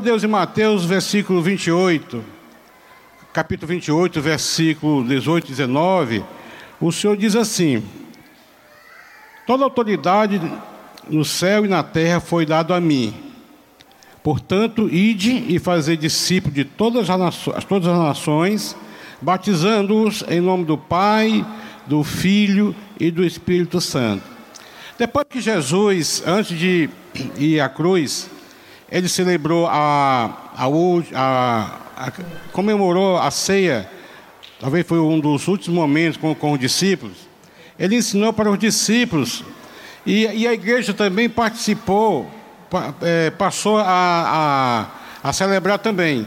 de Deus em Mateus, versículo 28, capítulo 28, versículo 18 e 19, o Senhor diz assim: Toda autoridade no céu e na terra foi dado a mim. Portanto, ide e fazer discípulos de todas as, nações, todas as nações, batizando-os em nome do Pai, do Filho e do Espírito Santo. Depois que Jesus, antes de ir à cruz, ele celebrou a, a, a, a comemorou a ceia, talvez foi um dos últimos momentos com, com os discípulos. Ele ensinou para os discípulos e, e a igreja também participou, é, passou a, a celebrar também.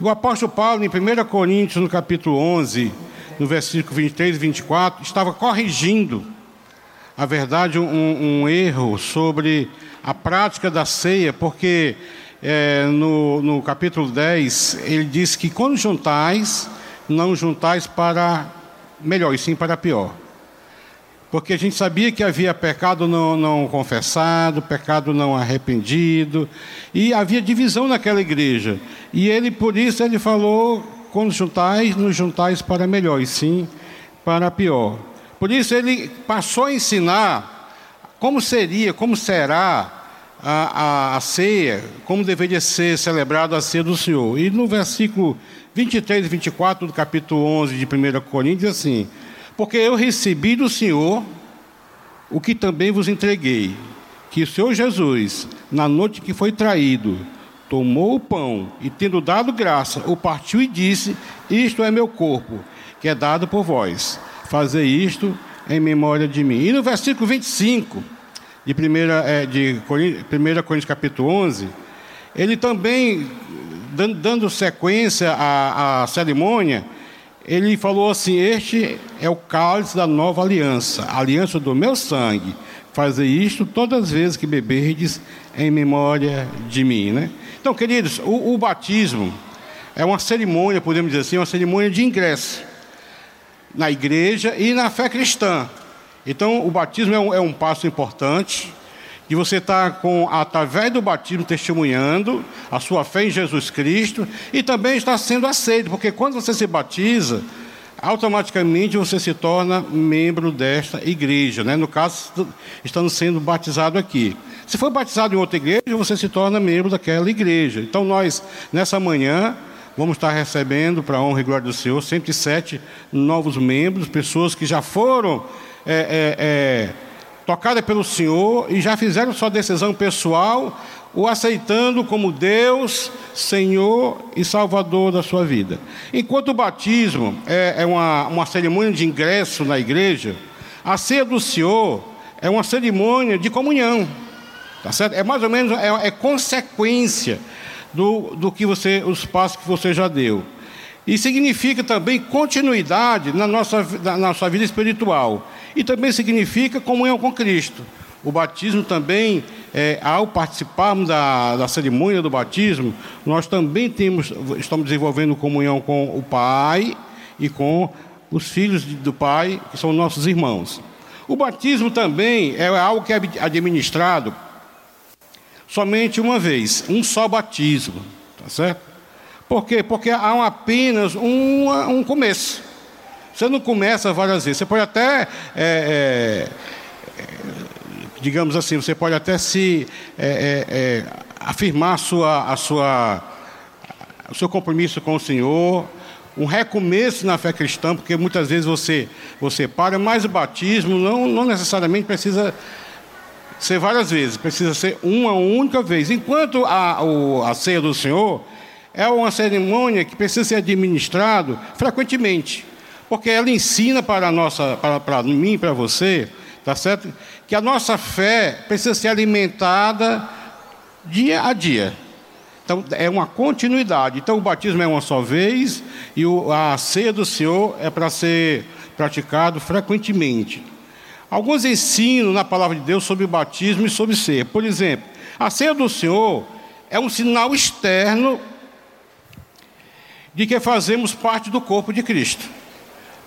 O apóstolo Paulo, em 1 Coríntios, no capítulo 11, no versículo 23 e 24, estava corrigindo, a verdade, um, um erro sobre a prática da ceia, porque é, no, no capítulo 10 ele diz que quando juntais, não juntais para melhor, e sim para pior. Porque a gente sabia que havia pecado não, não confessado, pecado não arrependido, e havia divisão naquela igreja. E ele, por isso, ele falou: quando juntais, nos juntais para melhor, e sim para pior. Por isso, ele passou a ensinar como seria, como será a, a, a ceia, como deveria ser celebrada a ceia do Senhor. E no versículo 23 e 24 do capítulo 11 de 1 Coríntios, assim: Porque eu recebi do Senhor o que também vos entreguei, que o Senhor Jesus, na noite que foi traído, tomou o pão e, tendo dado graça, o partiu e disse: Isto é meu corpo, que é dado por vós. Fazer isto em memória de mim. E no versículo 25 de 1 é, de Coríntios capítulo 11, ele também, dando sequência à, à cerimônia, ele falou assim: Este é o cálice da nova aliança, a aliança do meu sangue. Fazer isto todas as vezes que beberdes em memória de mim. Né? Então, queridos, o, o batismo é uma cerimônia, podemos dizer assim, uma cerimônia de ingresso na igreja e na fé cristã. Então, o batismo é um, é um passo importante de você estar com, através do batismo, testemunhando a sua fé em Jesus Cristo e também está sendo aceito, porque quando você se batiza, automaticamente você se torna membro desta igreja, né? no caso, estando sendo batizado aqui. Se for batizado em outra igreja, você se torna membro daquela igreja. Então, nós, nessa manhã, vamos estar recebendo, para a honra e glória do Senhor, 107 novos membros, pessoas que já foram é, é, é, tocada pelo Senhor e já fizeram sua decisão pessoal, o aceitando como Deus, Senhor e Salvador da sua vida. Enquanto o batismo é, é uma, uma cerimônia de ingresso na igreja, a ceia do Senhor é uma cerimônia de comunhão. Tá certo? É mais ou menos é, é consequência do, do que você, os passos que você já deu. E significa também continuidade na nossa, na nossa vida espiritual e também significa comunhão com Cristo. O batismo também, é, ao participarmos da, da cerimônia do batismo, nós também temos, estamos desenvolvendo comunhão com o Pai e com os filhos do Pai, que são nossos irmãos. O batismo também é algo que é administrado somente uma vez, um só batismo, tá certo? Por quê? Porque há apenas um, um começo. Você não começa várias vezes. Você pode até, é, é, digamos assim, você pode até se é, é, é, afirmar a sua, a sua, o seu compromisso com o Senhor, um recomeço na fé cristã, porque muitas vezes você, você para, mas o batismo não, não necessariamente precisa ser várias vezes, precisa ser uma única vez. Enquanto a, a ceia do Senhor é uma cerimônia que precisa ser administrado frequentemente. Porque ela ensina para, nossa, para, para mim para você, tá certo? Que a nossa fé precisa ser alimentada dia a dia. Então, é uma continuidade. Então, o batismo é uma só vez e o, a ceia do Senhor é para ser praticado frequentemente. Alguns ensinam na palavra de Deus sobre batismo e sobre ceia. Por exemplo, a ceia do Senhor é um sinal externo de que fazemos parte do corpo de Cristo.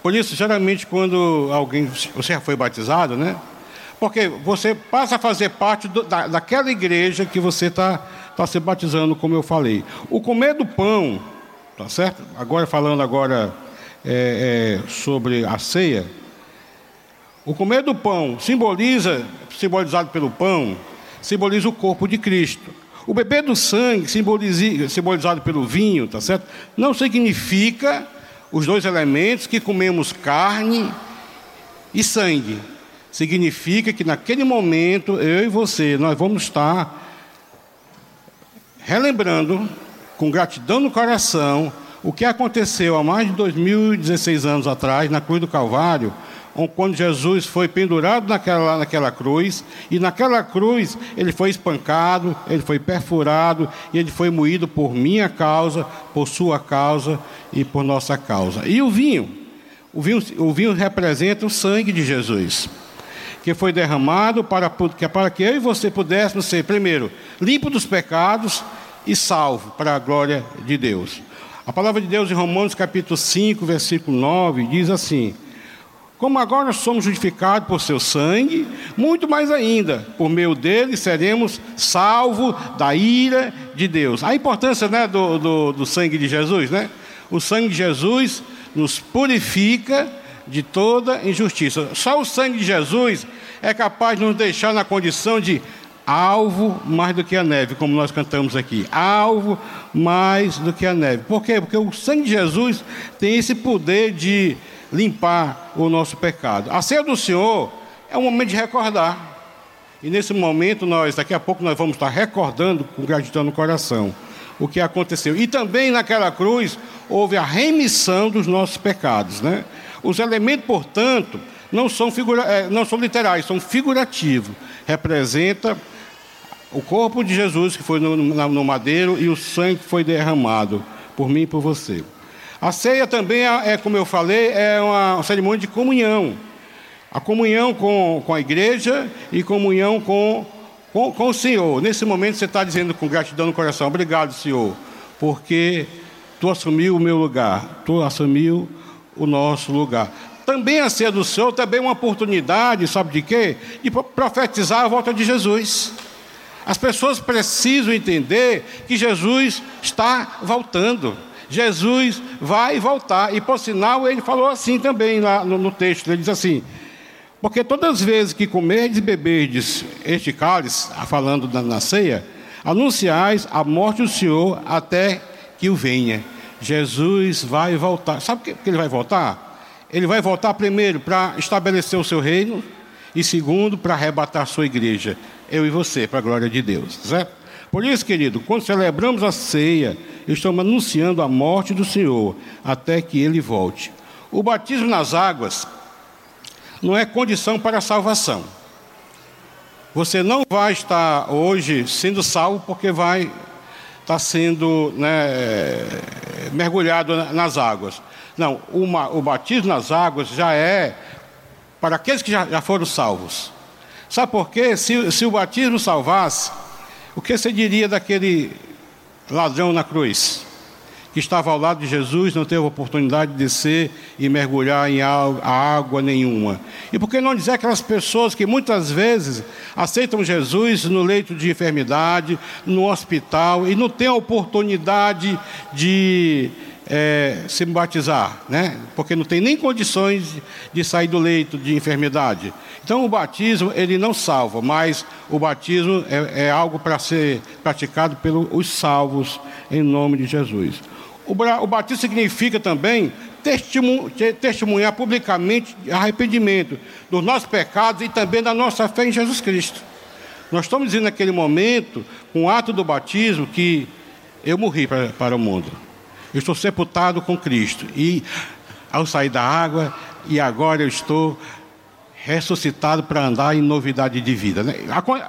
Por isso, geralmente, quando alguém. Você já foi batizado, né? Porque você passa a fazer parte do, da, daquela igreja que você está tá se batizando, como eu falei. O comer do pão, tá certo? Agora falando agora é, é, sobre a ceia, o comer do pão simboliza, simbolizado pelo pão, simboliza o corpo de Cristo. O beber do sangue, simbolizado pelo vinho, tá certo? Não significa os dois elementos que comemos carne e sangue. Significa que naquele momento, eu e você, nós vamos estar relembrando, com gratidão no coração, o que aconteceu há mais de 2016 anos atrás, na cruz do Calvário, quando Jesus foi pendurado naquela, naquela cruz, e naquela cruz ele foi espancado, ele foi perfurado, e ele foi moído por minha causa, por sua causa e por nossa causa. E o vinho? O vinho, o vinho representa o sangue de Jesus, que foi derramado para, para que eu e você pudéssemos ser, primeiro, limpo dos pecados e salvo para a glória de Deus. A palavra de Deus em Romanos capítulo 5, versículo 9, diz assim: como agora somos justificados por seu sangue, muito mais ainda, por meio dele seremos salvos da ira de Deus. A importância né, do, do, do sangue de Jesus, né? O sangue de Jesus nos purifica de toda injustiça. Só o sangue de Jesus é capaz de nos deixar na condição de alvo mais do que a neve, como nós cantamos aqui. Alvo mais do que a neve. Por quê? Porque o sangue de Jesus tem esse poder de limpar o nosso pecado. A ceia do Senhor é um momento de recordar. E nesse momento nós, daqui a pouco nós vamos estar recordando com gratidão no coração o que aconteceu. E também naquela cruz houve a remissão dos nossos pecados, né? Os elementos, portanto, não são, figura, é, não são literais, são figurativos. Representa o corpo de Jesus que foi no, no madeiro e o sangue que foi derramado por mim e por você. A ceia também é, é, como eu falei, é uma cerimônia de comunhão. A comunhão com, com a igreja e comunhão com, com, com o Senhor. Nesse momento você está dizendo com gratidão no coração, obrigado, Senhor, porque tu assumiu o meu lugar, tu assumiu o nosso lugar. Também a ceia do Senhor também é uma oportunidade, sabe de quê? De profetizar a volta de Jesus. As pessoas precisam entender que Jesus está voltando. Jesus vai voltar. E por sinal, ele falou assim também lá no, no texto: ele diz assim. Porque todas as vezes que comerdes e beberdes este cálice, falando da, na ceia, anunciais a morte do Senhor até que o venha. Jesus vai voltar. Sabe por que ele vai voltar? Ele vai voltar primeiro para estabelecer o seu reino e segundo para arrebatar a sua igreja, eu e você, para a glória de Deus, certo? Por isso, querido, quando celebramos a ceia, estamos anunciando a morte do Senhor até que ele volte. O batismo nas águas não é condição para a salvação. Você não vai estar hoje sendo salvo porque vai estar sendo né, mergulhado nas águas. Não, uma, o batismo nas águas já é para aqueles que já, já foram salvos. Sabe por quê? Se, se o batismo salvasse, o que você diria daquele ladrão na cruz? Que estava ao lado de Jesus, não teve oportunidade de descer e mergulhar em água nenhuma. E por que não dizer aquelas pessoas que muitas vezes aceitam Jesus no leito de enfermidade, no hospital, e não têm a oportunidade de é, se batizar, né? porque não tem nem condições de sair do leito de enfermidade. Então o batismo ele não salva, mas o batismo é, é algo para ser praticado pelos salvos em nome de Jesus. O, o batismo significa também testemunhar publicamente arrependimento dos nossos pecados e também da nossa fé em Jesus Cristo. Nós estamos dizendo naquele momento, com o ato do batismo, que eu morri para, para o mundo. Eu estou sepultado com Cristo. E ao sair da água, e agora eu estou ressuscitado para andar em novidade de vida. Né?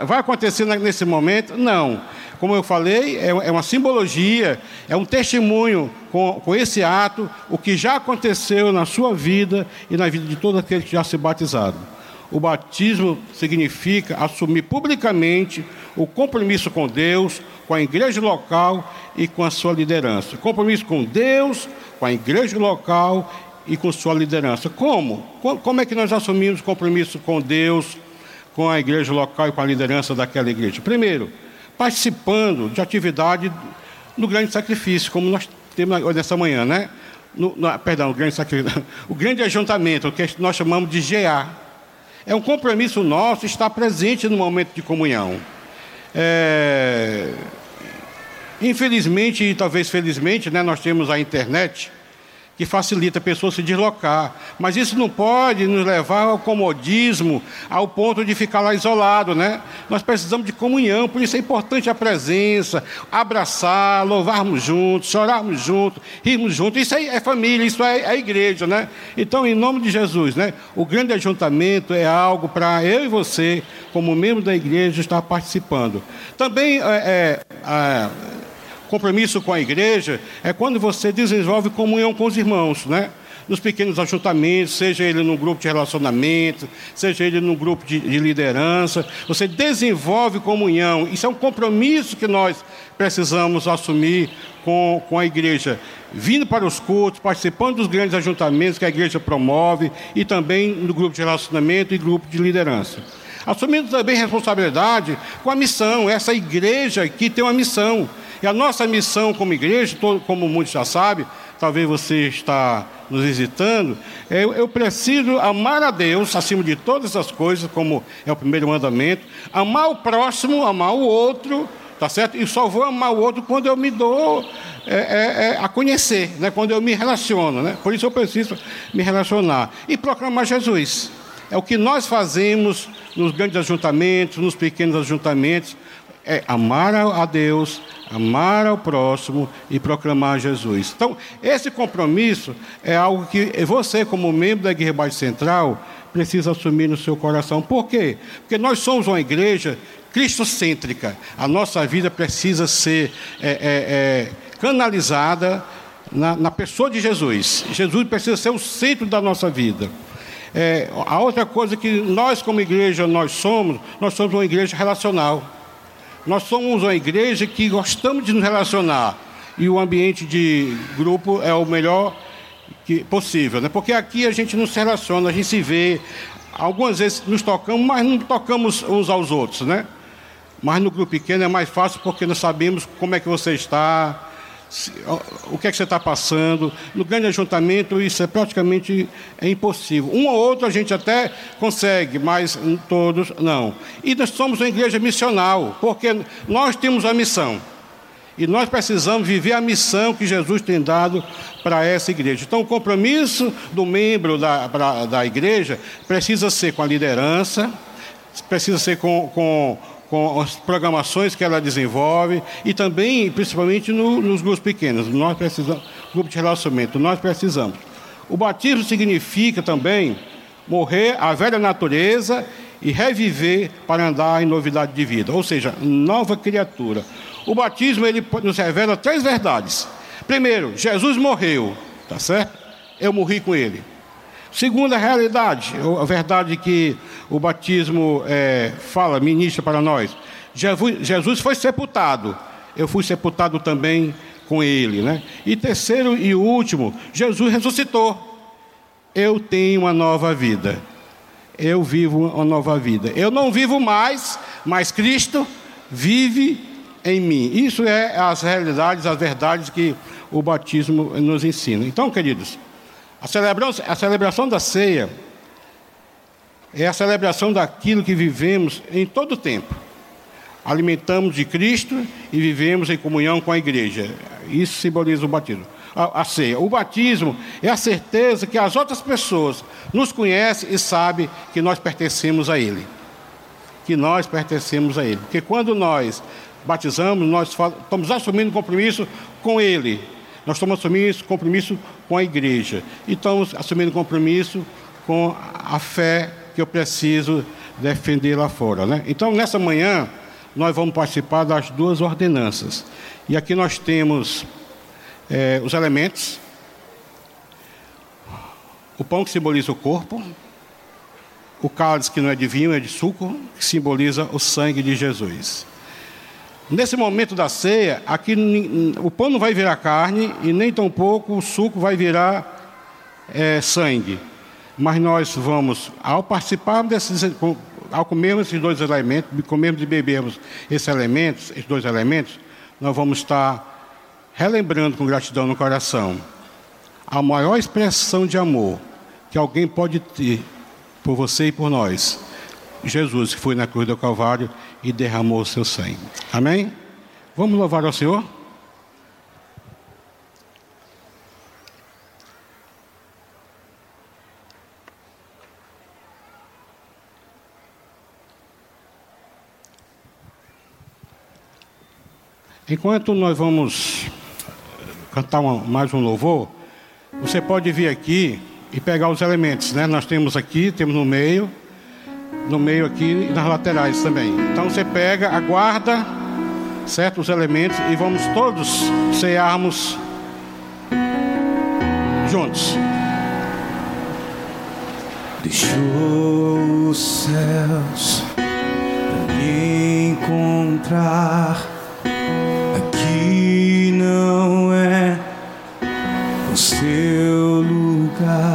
Vai acontecer nesse momento? Não. Como eu falei, é, é uma simbologia, é um testemunho com, com esse ato, o que já aconteceu na sua vida e na vida de todos aqueles que já se batizaram. O batismo significa assumir publicamente o compromisso com Deus, com a igreja local e com a sua liderança. Compromisso com Deus, com a igreja local e com sua liderança. Como? Como é que nós assumimos compromisso com Deus, com a igreja local e com a liderança daquela igreja? Primeiro, participando de atividade no grande sacrifício, como nós temos nessa manhã, né? No, no, perdão, o grande sacrifício, o grande ajuntamento, o que nós chamamos de GA. É um compromisso nosso estar presente no momento de comunhão. É... Infelizmente e talvez felizmente, né, nós temos a internet que facilita a pessoa se deslocar. Mas isso não pode nos levar ao comodismo, ao ponto de ficar lá isolado, né? Nós precisamos de comunhão, por isso é importante a presença, abraçar, louvarmos juntos, chorarmos juntos, rirmos juntos. Isso é, família, isso é, a igreja, né? Então, em nome de Jesus, né? O grande ajuntamento é algo para eu e você, como membro da igreja, estar participando. Também é, é, é compromisso com a igreja é quando você desenvolve comunhão com os irmãos, né? Nos pequenos ajuntamentos, seja ele num grupo de relacionamento, seja ele num grupo de, de liderança, você desenvolve comunhão. Isso é um compromisso que nós precisamos assumir com, com a igreja, vindo para os cultos, participando dos grandes ajuntamentos que a igreja promove e também no grupo de relacionamento e grupo de liderança. Assumindo também responsabilidade com a missão, essa igreja que tem uma missão. E a nossa missão como igreja, como muitos já sabem, talvez você está nos visitando, é, eu preciso amar a Deus acima de todas as coisas, como é o primeiro mandamento, amar o próximo, amar o outro, tá certo? E só vou amar o outro quando eu me dou é, é, é, a conhecer, né? quando eu me relaciono. Né? Por isso eu preciso me relacionar. E proclamar Jesus. É o que nós fazemos nos grandes ajuntamentos, nos pequenos ajuntamentos, é amar a Deus, amar ao próximo e proclamar Jesus. Então, esse compromisso é algo que você, como membro da Igreja Baixo Central, precisa assumir no seu coração. Por quê? Porque nós somos uma igreja cristocêntrica. A nossa vida precisa ser é, é, é, canalizada na, na, pessoa de Jesus. Jesus precisa ser o centro da nossa vida. É, a outra coisa que nós, como igreja, nós somos, nós somos uma igreja relacional. Nós somos uma igreja que gostamos de nos relacionar e o ambiente de grupo é o melhor que, possível, né? Porque aqui a gente não se relaciona, a gente se vê. Algumas vezes nos tocamos, mas não tocamos uns aos outros, né? Mas no grupo pequeno é mais fácil porque nós sabemos como é que você está, o que é que você está passando. No grande ajuntamento, isso é praticamente é impossível. Um ou outro a gente até consegue, mas todos não. E nós somos uma igreja missional, porque nós temos a missão. E nós precisamos viver a missão que Jesus tem dado para essa igreja. Então, o compromisso do membro da, pra, da igreja precisa ser com a liderança, precisa ser com, com com as programações que ela desenvolve e também, principalmente, no, nos grupos pequenos. Nós precisamos, grupo de relacionamento, nós precisamos. O batismo significa também morrer à velha natureza e reviver para andar em novidade de vida, ou seja, nova criatura. O batismo ele nos revela três verdades. Primeiro, Jesus morreu, tá certo? Eu morri com ele. Segunda realidade, a verdade que o batismo é, fala, ministra para nós. Jesus foi sepultado, eu fui sepultado também com ele. Né? E terceiro e último, Jesus ressuscitou. Eu tenho uma nova vida. Eu vivo uma nova vida. Eu não vivo mais, mas Cristo vive em mim. Isso é as realidades, as verdades que o batismo nos ensina. Então, queridos, a celebração, a celebração da ceia é a celebração daquilo que vivemos em todo o tempo. Alimentamos de Cristo e vivemos em comunhão com a igreja. Isso simboliza o batismo. A, a ceia. O batismo é a certeza que as outras pessoas nos conhecem e sabem que nós pertencemos a Ele. Que nós pertencemos a Ele. Porque quando nós batizamos, nós estamos assumindo um compromisso com Ele. Nós estamos assumindo esse compromisso com a igreja. E estamos assumindo compromisso com a fé que eu preciso defender lá fora. Né? Então, nessa manhã, nós vamos participar das duas ordenanças. E aqui nós temos é, os elementos: o pão que simboliza o corpo, o cálice que não é de vinho, é de suco, que simboliza o sangue de Jesus. Nesse momento da ceia, aqui o pão não vai virar carne e nem tampouco o suco vai virar é, sangue. Mas nós vamos, ao participar desses, ao comermos esses dois elementos, comermos e bebermos esses elementos, esses dois elementos, nós vamos estar relembrando com gratidão no coração a maior expressão de amor que alguém pode ter por você e por nós. Jesus que foi na cruz do Calvário e derramou o seu sangue. Amém? Vamos louvar ao Senhor? Enquanto nós vamos cantar mais um louvor, você pode vir aqui e pegar os elementos, né? Nós temos aqui, temos no meio, no meio aqui e nas laterais também. Então você pega, aguarda certos elementos e vamos todos cearmos juntos. Deixou os céus me encontrar seu lugar,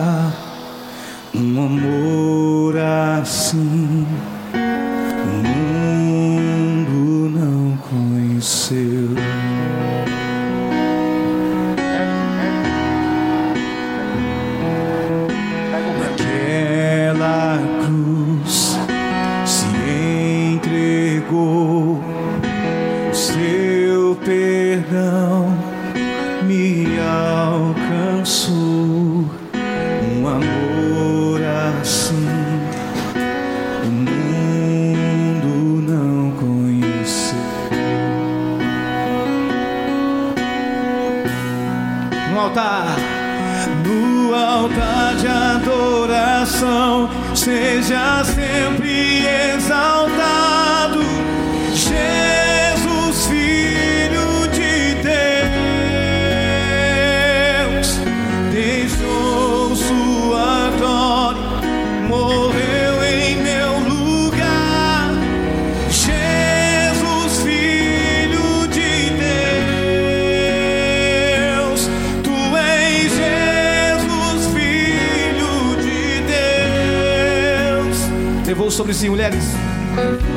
sobre si, mulheres.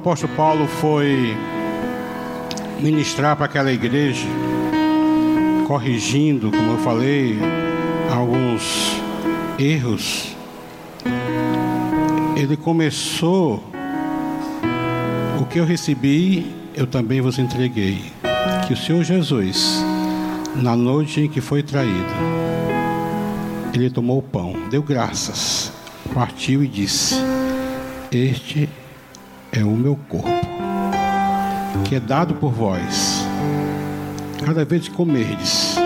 Apóstolo Paulo foi ministrar para aquela igreja, corrigindo, como eu falei, alguns erros, ele começou o que eu recebi, eu também vos entreguei. Que o Senhor Jesus, na noite em que foi traído, ele tomou o pão, deu graças, partiu e disse: Este é o meu corpo, que é dado por vós. Cada vez que comerdes,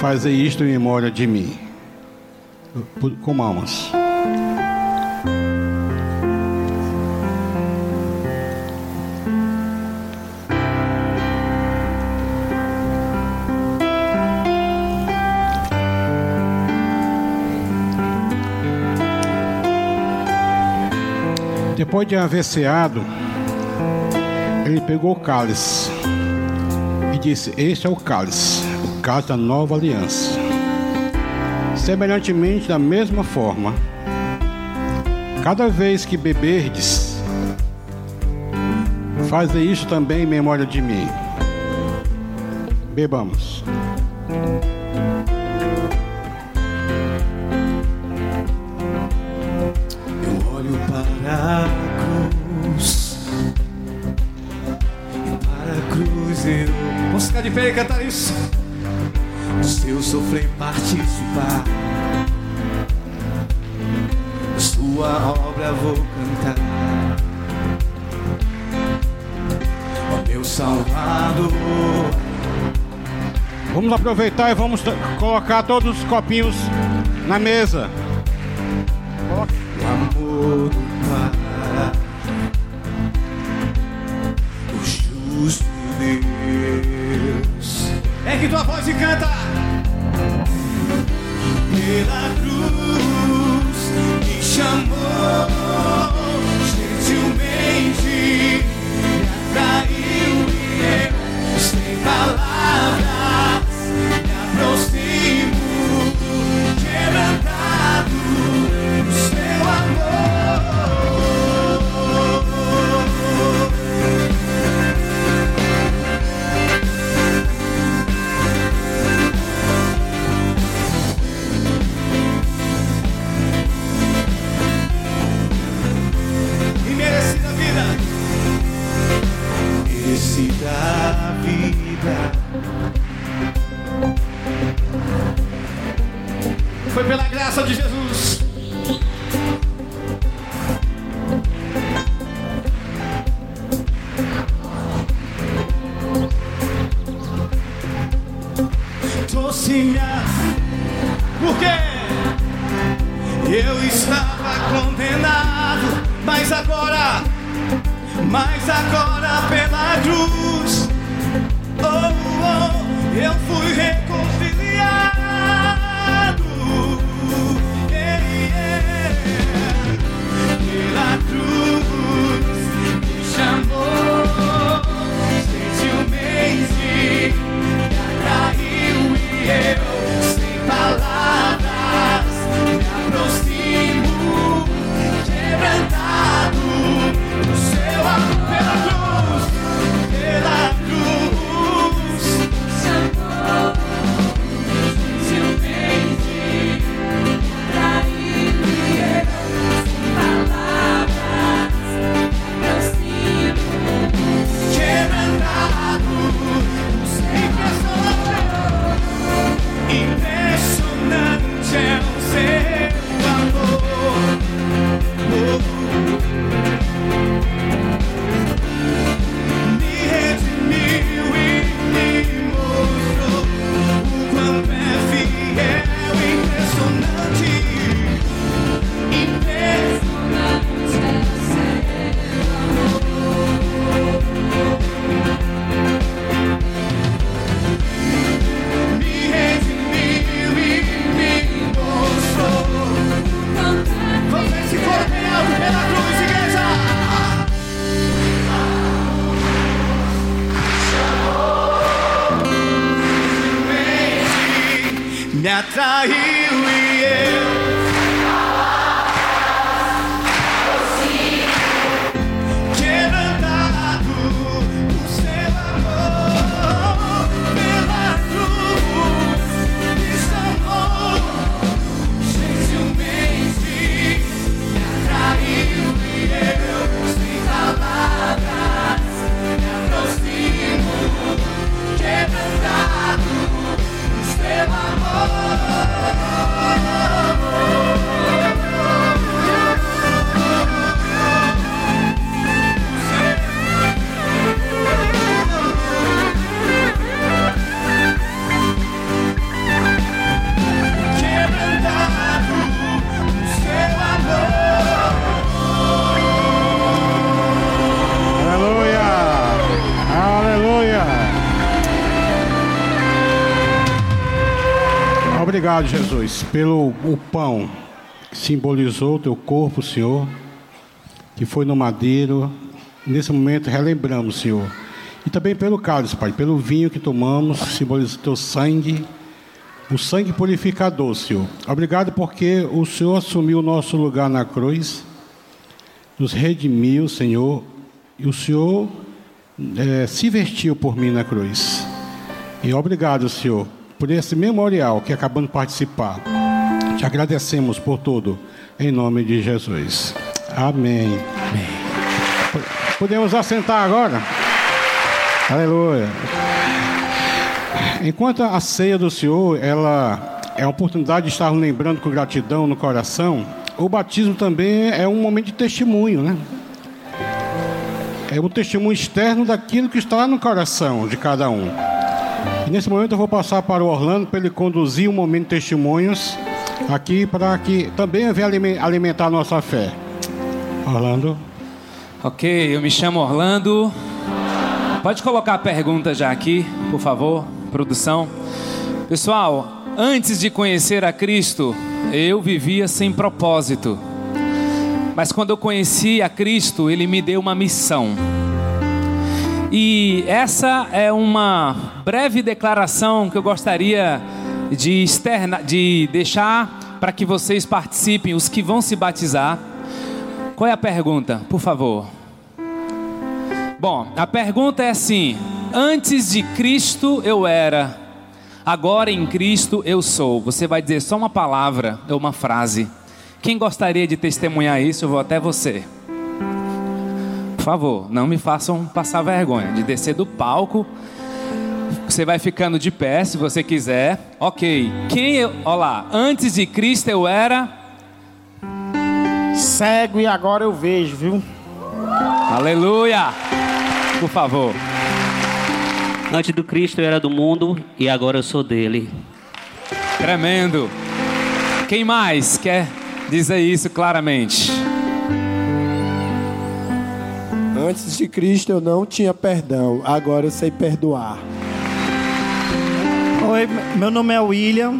fazei isto em memória de mim. Comamos. Depois de haver ceado, ele pegou o cálice e disse: Este é o cálice, o cálice da nova aliança. Semelhantemente, da mesma forma, cada vez que beberdes, faze isso também em memória de mim. Bebamos. Sua obra vou cantar. Ó meu Salvador. Vamos aproveitar e vamos colocar todos os copinhos na mesa. O amor do Pai, o justo Deus. É que tua voz e canta. Pela cruz chamou gentilmente, me atraiu e sem palavras Foi pela graça de Jesus. Pelo o pão que simbolizou o teu corpo, Senhor, que foi no madeiro. Nesse momento relembramos, Senhor. E também pelo cálice, Pai, pelo vinho que tomamos, simboliza o teu sangue, o sangue purificador, Senhor. Obrigado porque o Senhor assumiu o nosso lugar na cruz, nos redimiu, Senhor, e o Senhor eh, se vestiu por mim na cruz. E obrigado, Senhor, por esse memorial que acabamos de participar. Te agradecemos por tudo, em nome de Jesus. Amém. Podemos assentar agora? Aleluia. Enquanto a ceia do Senhor, ela é a oportunidade de estar lembrando com gratidão no coração, o batismo também é um momento de testemunho, né? É um testemunho externo daquilo que está no coração de cada um. E nesse momento eu vou passar para o Orlando para ele conduzir um momento de testemunhos aqui para que também venha alime- alimentar nossa fé. Orlando. Ok, eu me chamo Orlando. Pode colocar a pergunta já aqui, por favor, produção. Pessoal, antes de conhecer a Cristo, eu vivia sem propósito. Mas quando eu conheci a Cristo, Ele me deu uma missão. E essa é uma breve declaração que eu gostaria de, externa, de deixar para que vocês participem, os que vão se batizar. Qual é a pergunta, por favor? Bom, a pergunta é assim: antes de Cristo eu era, agora em Cristo eu sou. Você vai dizer só uma palavra ou uma frase. Quem gostaria de testemunhar isso? Eu vou até você. Por favor, não me façam passar vergonha de descer do palco. Você vai ficando de pé se você quiser. Ok. Quem eu. Olha lá. Antes de Cristo eu era. Cego e agora eu vejo, viu? Aleluia! Por favor. Antes do Cristo eu era do mundo e agora eu sou dele. Tremendo. Quem mais quer dizer isso claramente? Antes de Cristo eu não tinha perdão, agora eu sei perdoar. Oi, meu nome é William.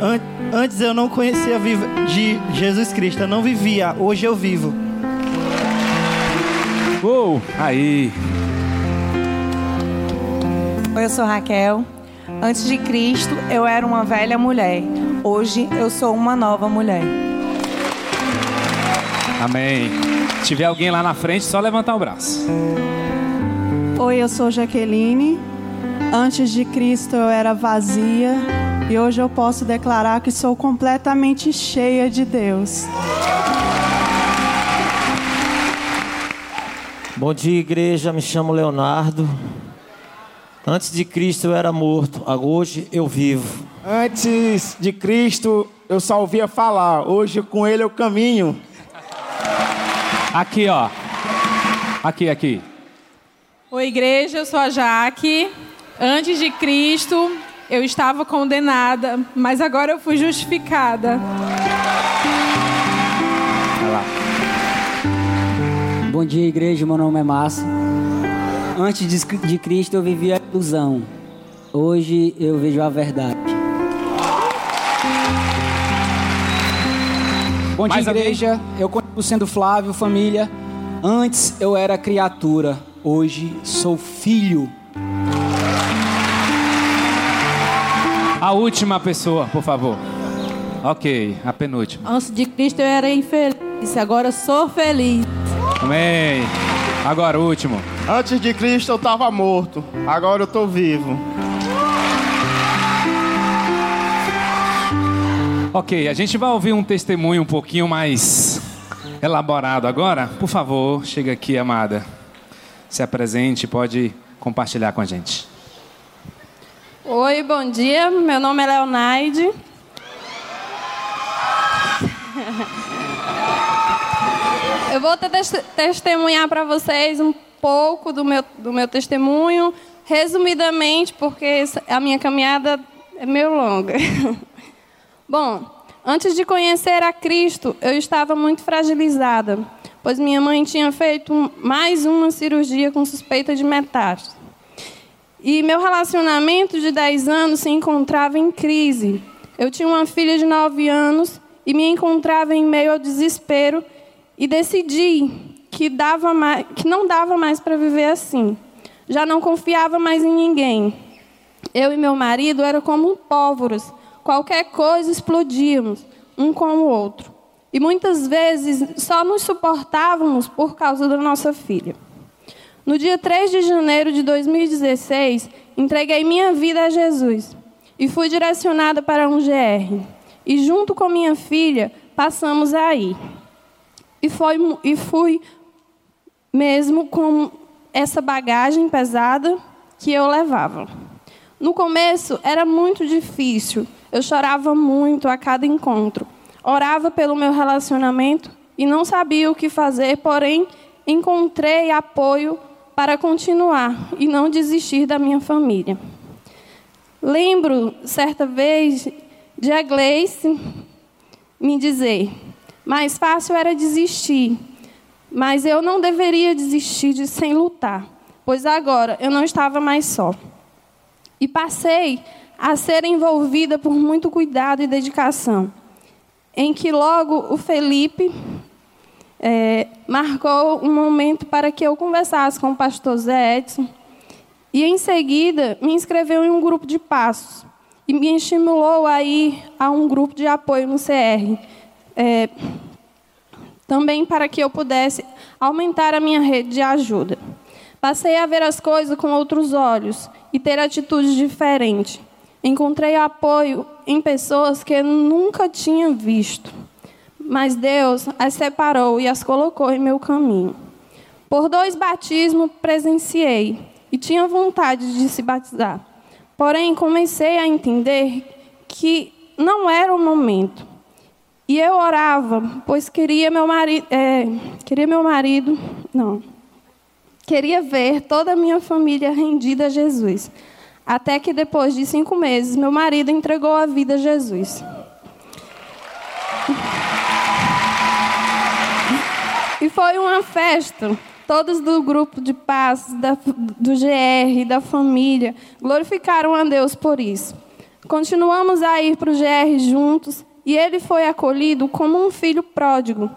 An- antes eu não conhecia de Jesus Cristo, eu não vivia, hoje eu vivo. Uou, aí. Oi, eu sou Raquel. Antes de Cristo, eu era uma velha mulher. Hoje, eu sou uma nova mulher. Amém. Se tiver alguém lá na frente, só levantar o braço. Oi, eu sou Jaqueline. Antes de Cristo eu era vazia e hoje eu posso declarar que sou completamente cheia de Deus. Bom dia, igreja. Me chamo Leonardo. Antes de Cristo eu era morto, hoje eu vivo. Antes de Cristo eu só ouvia falar, hoje com ele eu caminho. Aqui, ó. Aqui, aqui. Oi, igreja, eu sou a Jaque. Antes de Cristo, eu estava condenada, mas agora eu fui justificada. Bom dia, igreja. Meu nome é Márcio. Antes de Cristo, eu vivia a ilusão. Hoje eu vejo a verdade. Bom dia, Mais alguém? igreja. Eu continuo sendo Flávio, família. Antes eu era criatura, hoje sou filho. A última pessoa, por favor. Ok, a penúltima. Antes de Cristo, eu era infeliz, agora eu sou feliz. Amém. Agora, o último. Antes de Cristo eu estava morto, agora eu estou vivo. Ok, a gente vai ouvir um testemunho um pouquinho mais elaborado agora. Por favor, chega aqui, amada. Se apresente, pode compartilhar com a gente. Oi, bom dia. Meu nome é Leonaide. Eu vou te- tes- testemunhar para vocês um pouco do meu, do meu testemunho, resumidamente, porque a minha caminhada é meio longa. Bom, antes de conhecer a Cristo, eu estava muito fragilizada, pois minha mãe tinha feito mais uma cirurgia com suspeita de metástase. E meu relacionamento de 10 anos se encontrava em crise. Eu tinha uma filha de nove anos e me encontrava em meio ao desespero e decidi que, dava mais, que não dava mais para viver assim. Já não confiava mais em ninguém. Eu e meu marido eram como pólvoros. Qualquer coisa explodíamos, um com o outro. E muitas vezes só nos suportávamos por causa da nossa filha. No dia 3 de janeiro de 2016, entreguei minha vida a Jesus e fui direcionada para um GR. E junto com minha filha, passamos aí. E, foi, e fui mesmo com essa bagagem pesada que eu levava. No começo era muito difícil, eu chorava muito a cada encontro. Orava pelo meu relacionamento e não sabia o que fazer, porém encontrei apoio para continuar e não desistir da minha família. Lembro, certa vez, de a Gleice me dizer: mais fácil era desistir, mas eu não deveria desistir de sem lutar, pois agora eu não estava mais só. E passei a ser envolvida por muito cuidado e dedicação, em que logo o Felipe é, marcou um momento para que eu conversasse com o pastor Zé Edson, e em seguida me inscreveu em um grupo de passos e me estimulou a ir a um grupo de apoio no CR, é, também para que eu pudesse aumentar a minha rede de ajuda. Passei a ver as coisas com outros olhos e ter atitudes diferentes. Encontrei apoio em pessoas que nunca tinha visto, mas Deus as separou e as colocou em meu caminho. Por dois batismos presenciei e tinha vontade de se batizar. Porém, comecei a entender que não era o momento. E eu orava, pois queria meu marido, é, queria meu marido, não, queria ver toda a minha família rendida a Jesus. Até que depois de cinco meses, meu marido entregou a vida a Jesus. E foi uma festa. Todos do grupo de paz, da, do GR, da família, glorificaram a Deus por isso. Continuamos a ir para o GR juntos e ele foi acolhido como um filho pródigo,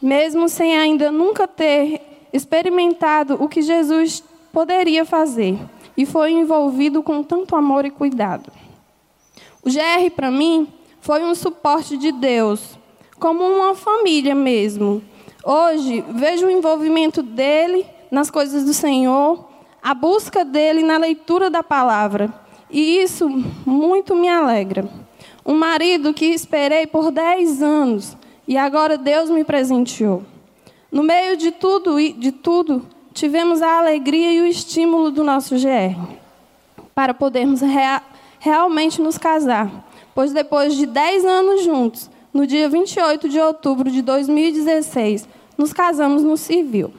mesmo sem ainda nunca ter experimentado o que Jesus poderia fazer, e foi envolvido com tanto amor e cuidado. O GR, para mim, foi um suporte de Deus, como uma família mesmo. Hoje, vejo o envolvimento dele nas coisas do Senhor, a busca dele na leitura da palavra, e isso muito me alegra. Um marido que esperei por 10 anos e agora Deus me presenteou. No meio de tudo, de tudo, tivemos a alegria e o estímulo do nosso GR para podermos rea realmente nos casar. Pois depois de 10 anos juntos, no dia 28 de outubro de 2016, nos casamos no civil.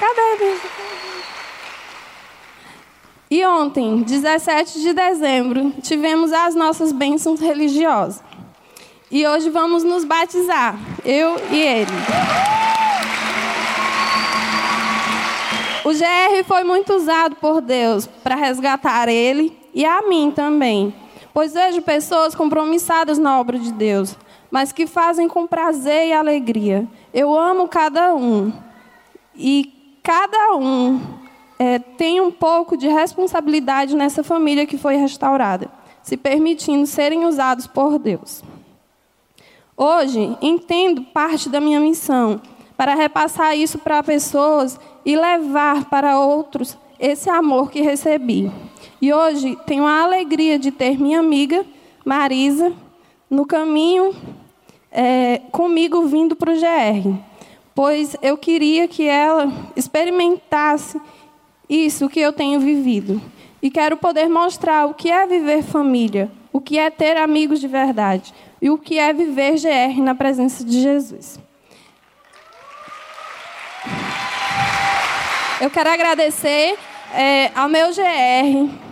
Cadê? E ontem, 17 de dezembro, tivemos as nossas bênçãos religiosas. E hoje vamos nos batizar, eu e ele. O GR foi muito usado por Deus para resgatar ele e a mim também, pois vejo pessoas compromissadas na obra de Deus, mas que fazem com prazer e alegria. Eu amo cada um e cada um é, tem um pouco de responsabilidade nessa família que foi restaurada, se permitindo serem usados por Deus. Hoje, entendo parte da minha missão para repassar isso para pessoas e levar para outros esse amor que recebi. E hoje tenho a alegria de ter minha amiga Marisa no caminho é, comigo vindo para o GR, pois eu queria que ela experimentasse isso que eu tenho vivido. E quero poder mostrar o que é viver família, o que é ter amigos de verdade e o que é viver GR na presença de Jesus. Eu quero agradecer é, ao meu GR,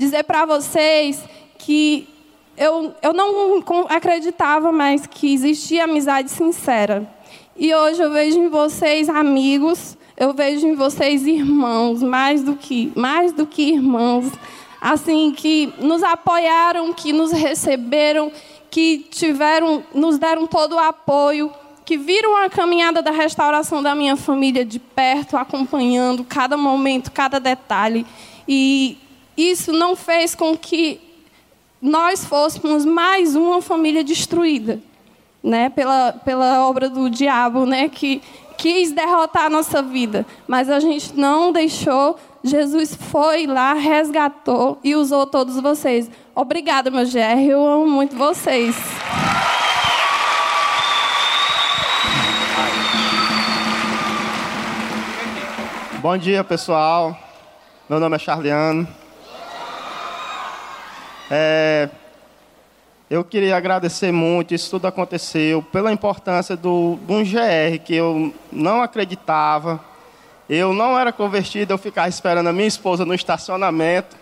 dizer para vocês que eu, eu não acreditava mais que existia amizade sincera. E hoje eu vejo em vocês amigos, eu vejo em vocês irmãos, mais do que, mais do que irmãos, assim que nos apoiaram, que nos receberam, que tiveram, nos deram todo o apoio, que viram a caminhada da restauração da minha família de perto, acompanhando cada momento, cada detalhe. E isso não fez com que nós fôssemos mais uma família destruída, né, pela, pela obra do diabo, né, que quis derrotar a nossa vida, mas a gente não deixou. Jesus foi lá, resgatou e usou todos vocês. Obrigada, meu GR, eu amo muito vocês. Bom dia, pessoal. Meu nome é Charliano. É, eu queria agradecer muito, isso tudo aconteceu, pela importância do, de um GR que eu não acreditava. Eu não era convertido, eu ficava esperando a minha esposa no estacionamento.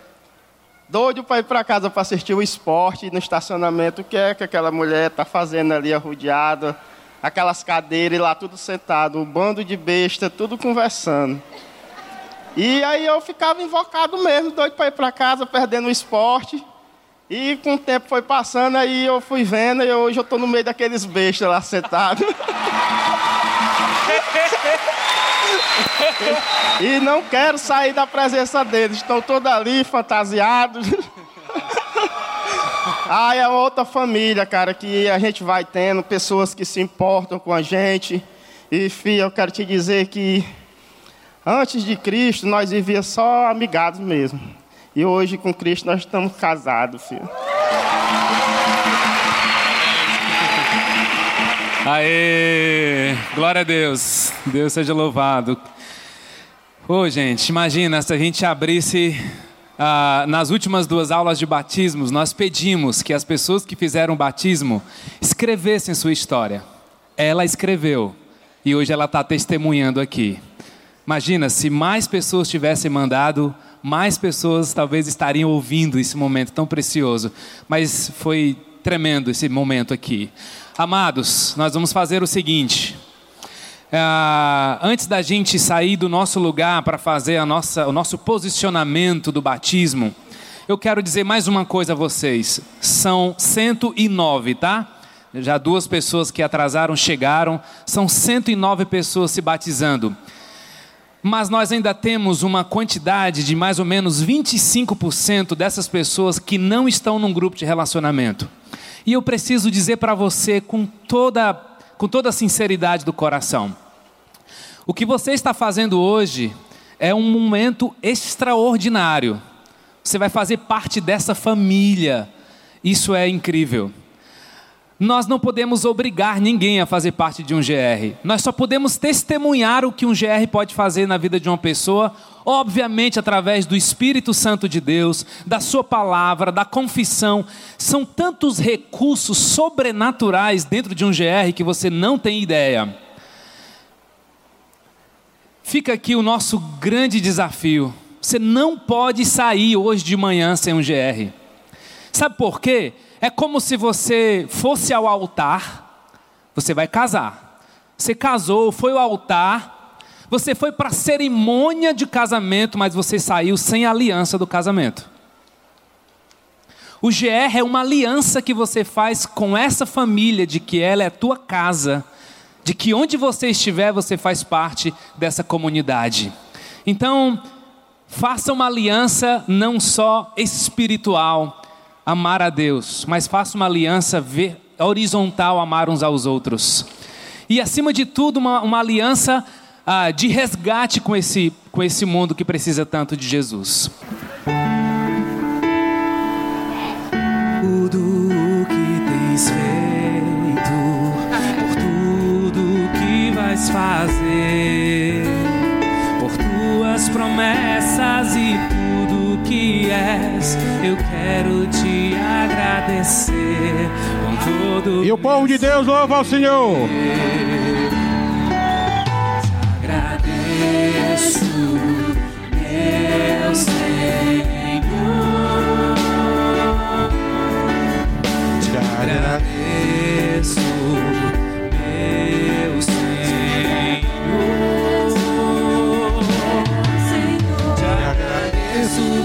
Doido para ir para casa para assistir o esporte no estacionamento. O que é que aquela mulher está fazendo ali, arrodeada? Aquelas cadeiras lá tudo sentado, um bando de besta, tudo conversando. E aí eu ficava invocado mesmo, doido para ir para casa, perdendo o esporte. E com o tempo foi passando, aí eu fui vendo e hoje eu estou no meio daqueles bestas lá sentado. e não quero sair da presença deles, estão todos ali fantasiados. Ah, é outra família, cara, que a gente vai tendo, pessoas que se importam com a gente. E, filha, eu quero te dizer que antes de Cristo nós vivíamos só amigados mesmo. E hoje com Cristo nós estamos casados, filho. Aê! Glória a Deus. Deus seja louvado. Ô, gente, imagina se a gente abrisse. ah, nas últimas duas aulas de batismos, nós pedimos que as pessoas que fizeram o batismo escrevessem sua história. Ela escreveu e hoje ela está testemunhando aqui. Imagina se mais pessoas tivessem mandado, mais pessoas talvez estariam ouvindo esse momento tão precioso. Mas foi tremendo esse momento aqui. Amados, nós vamos fazer o seguinte. Ah, antes da gente sair do nosso lugar para fazer a nossa, o nosso posicionamento do batismo, eu quero dizer mais uma coisa a vocês. São 109, tá? Já duas pessoas que atrasaram chegaram. São 109 pessoas se batizando. Mas nós ainda temos uma quantidade de mais ou menos 25% dessas pessoas que não estão num grupo de relacionamento. E eu preciso dizer para você com toda, com toda a sinceridade do coração: o que você está fazendo hoje é um momento extraordinário. Você vai fazer parte dessa família. Isso é incrível. Nós não podemos obrigar ninguém a fazer parte de um GR. Nós só podemos testemunhar o que um GR pode fazer na vida de uma pessoa, obviamente através do Espírito Santo de Deus, da Sua palavra, da confissão. São tantos recursos sobrenaturais dentro de um GR que você não tem ideia. Fica aqui o nosso grande desafio. Você não pode sair hoje de manhã sem um GR. Sabe por quê? É como se você fosse ao altar, você vai casar. Você casou, foi ao altar, você foi para a cerimônia de casamento, mas você saiu sem a aliança do casamento. O GR é uma aliança que você faz com essa família de que ela é tua casa, de que onde você estiver você faz parte dessa comunidade. Então, faça uma aliança não só espiritual, amar a Deus, mas faça uma aliança horizontal, amar uns aos outros. E acima de tudo, uma, uma aliança ah, de resgate com esse, com esse mundo que precisa tanto de Jesus. Tudo que tens feito, por tudo que vais fazer, por tuas promessas e tudo que és, eu quero te agradecer com todo E o povo de Deus louva ao Senhor. agradeço, meu Senhor. Te agradeço,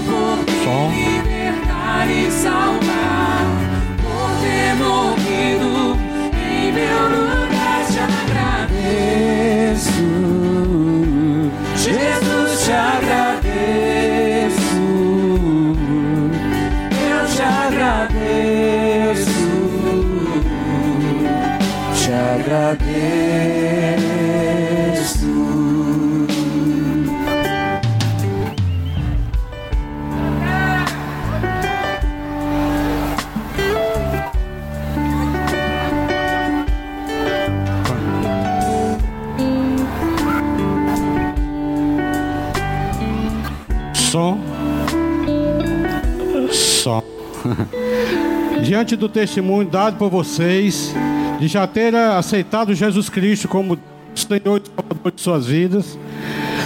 por Som. libertar e salvar, por ter morrido em meu lugar. Diante do testemunho dado por vocês, de já ter aceitado Jesus Cristo como Senhor e Salvador de suas vidas,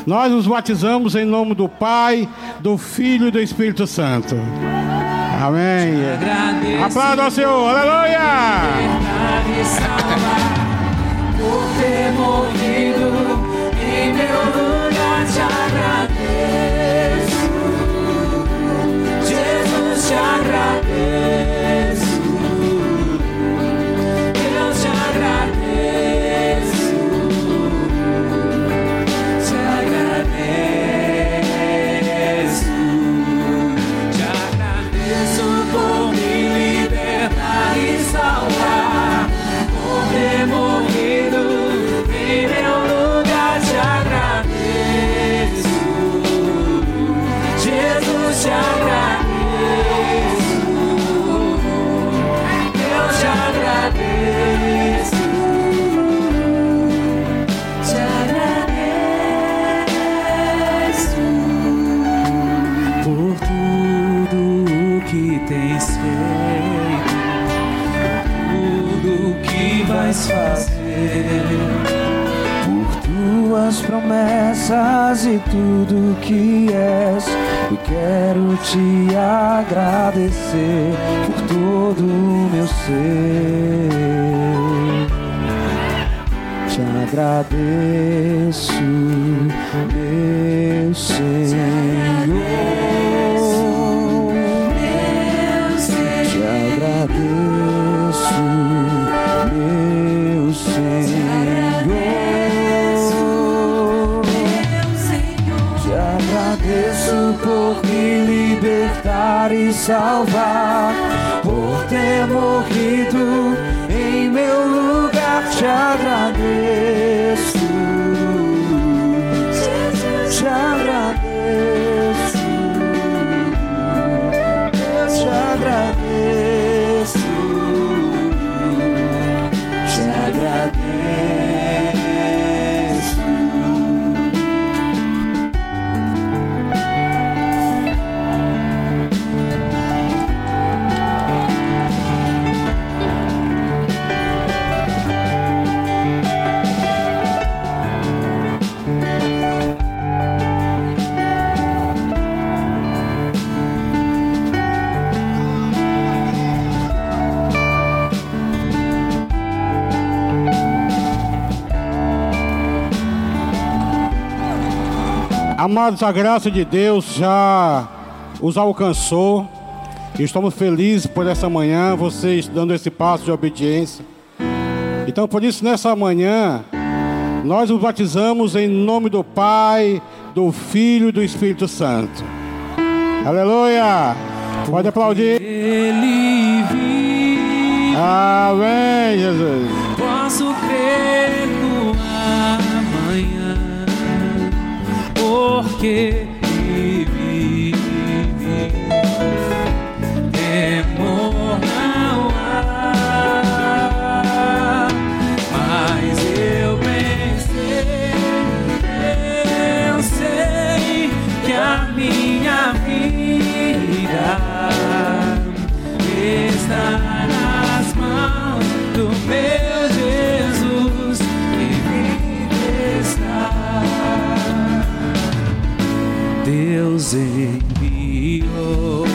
nós nos batizamos em nome do Pai, do Filho e do Espírito Santo. Amém. Aplauda ao Senhor, aleluia! por ter morrido em meu lugar. Fazer. Por tuas promessas e tudo que és, eu quero te agradecer por todo o meu ser. Te agradeço, meu Senhor. Libertar e salvar, por ter morrido em meu lugar. Te agradeço, te agradeço. Amados, a graça de Deus já os alcançou. Estamos felizes por essa manhã, vocês dando esse passo de obediência. Então, por isso, nessa manhã, nós os batizamos em nome do Pai, do Filho e do Espírito Santo. Aleluia! Pode aplaudir. Ele vive. Amém, Jesus. Posso crer ele vive. Temor não mas eu pensei, sei que a minha vida está Deus enviou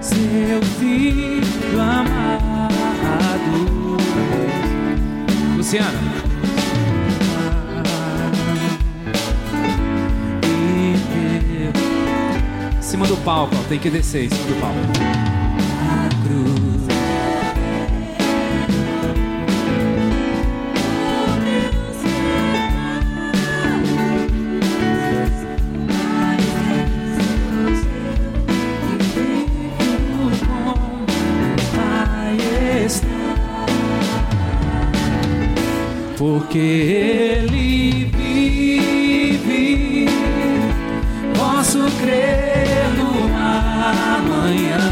seu filho amado. Luciana. Em cima do palco, tem que descer em cima do palco. Porque ele vive, posso crer no amanhã.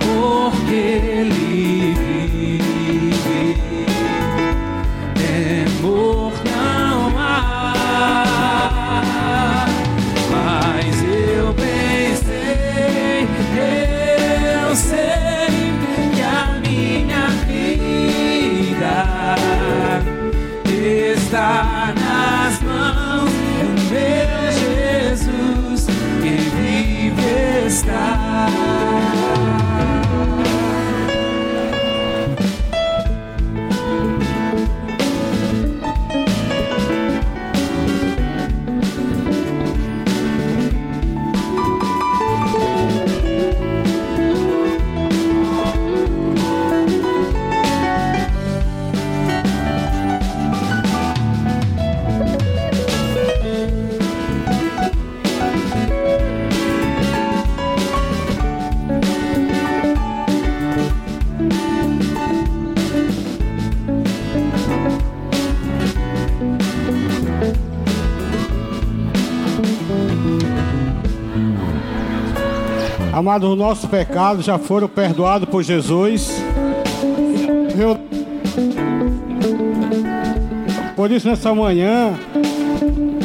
Porque ele Amados, os nossos pecados já foram perdoados por Jesus. Por isso, nessa manhã,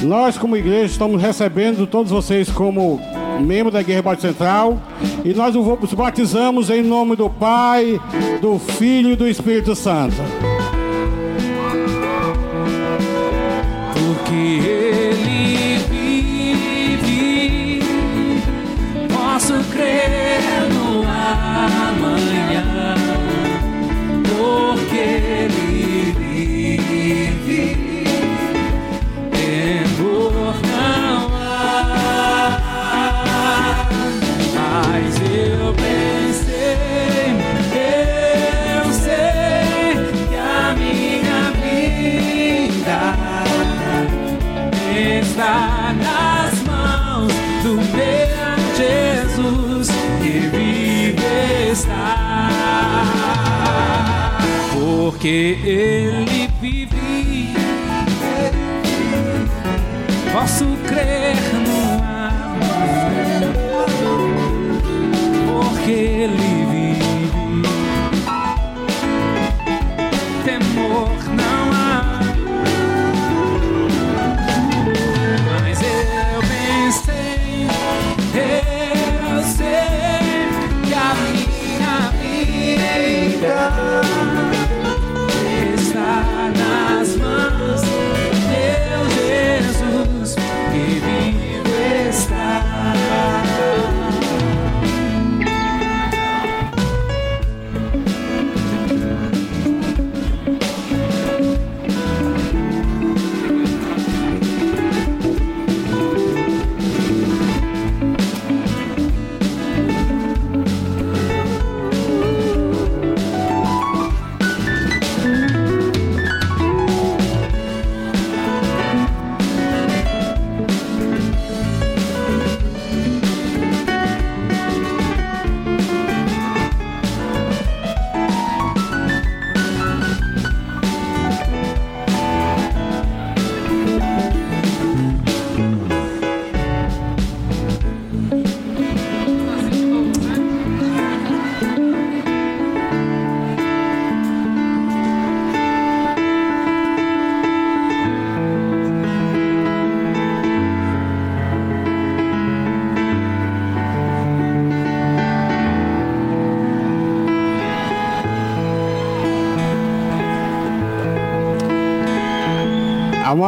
nós, como igreja, estamos recebendo todos vocês como membros da Igreja Batista Central e nós os batizamos em nome do Pai, do Filho e do Espírito Santo. Porque Porque ele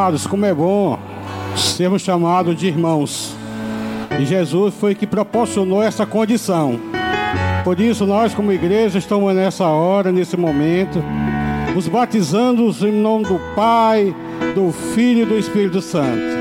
Amados, como é bom sermos chamados de irmãos. E Jesus foi que proporcionou essa condição. Por isso, nós, como igreja, estamos nessa hora, nesse momento, nos batizando em nome do Pai, do Filho e do Espírito Santo.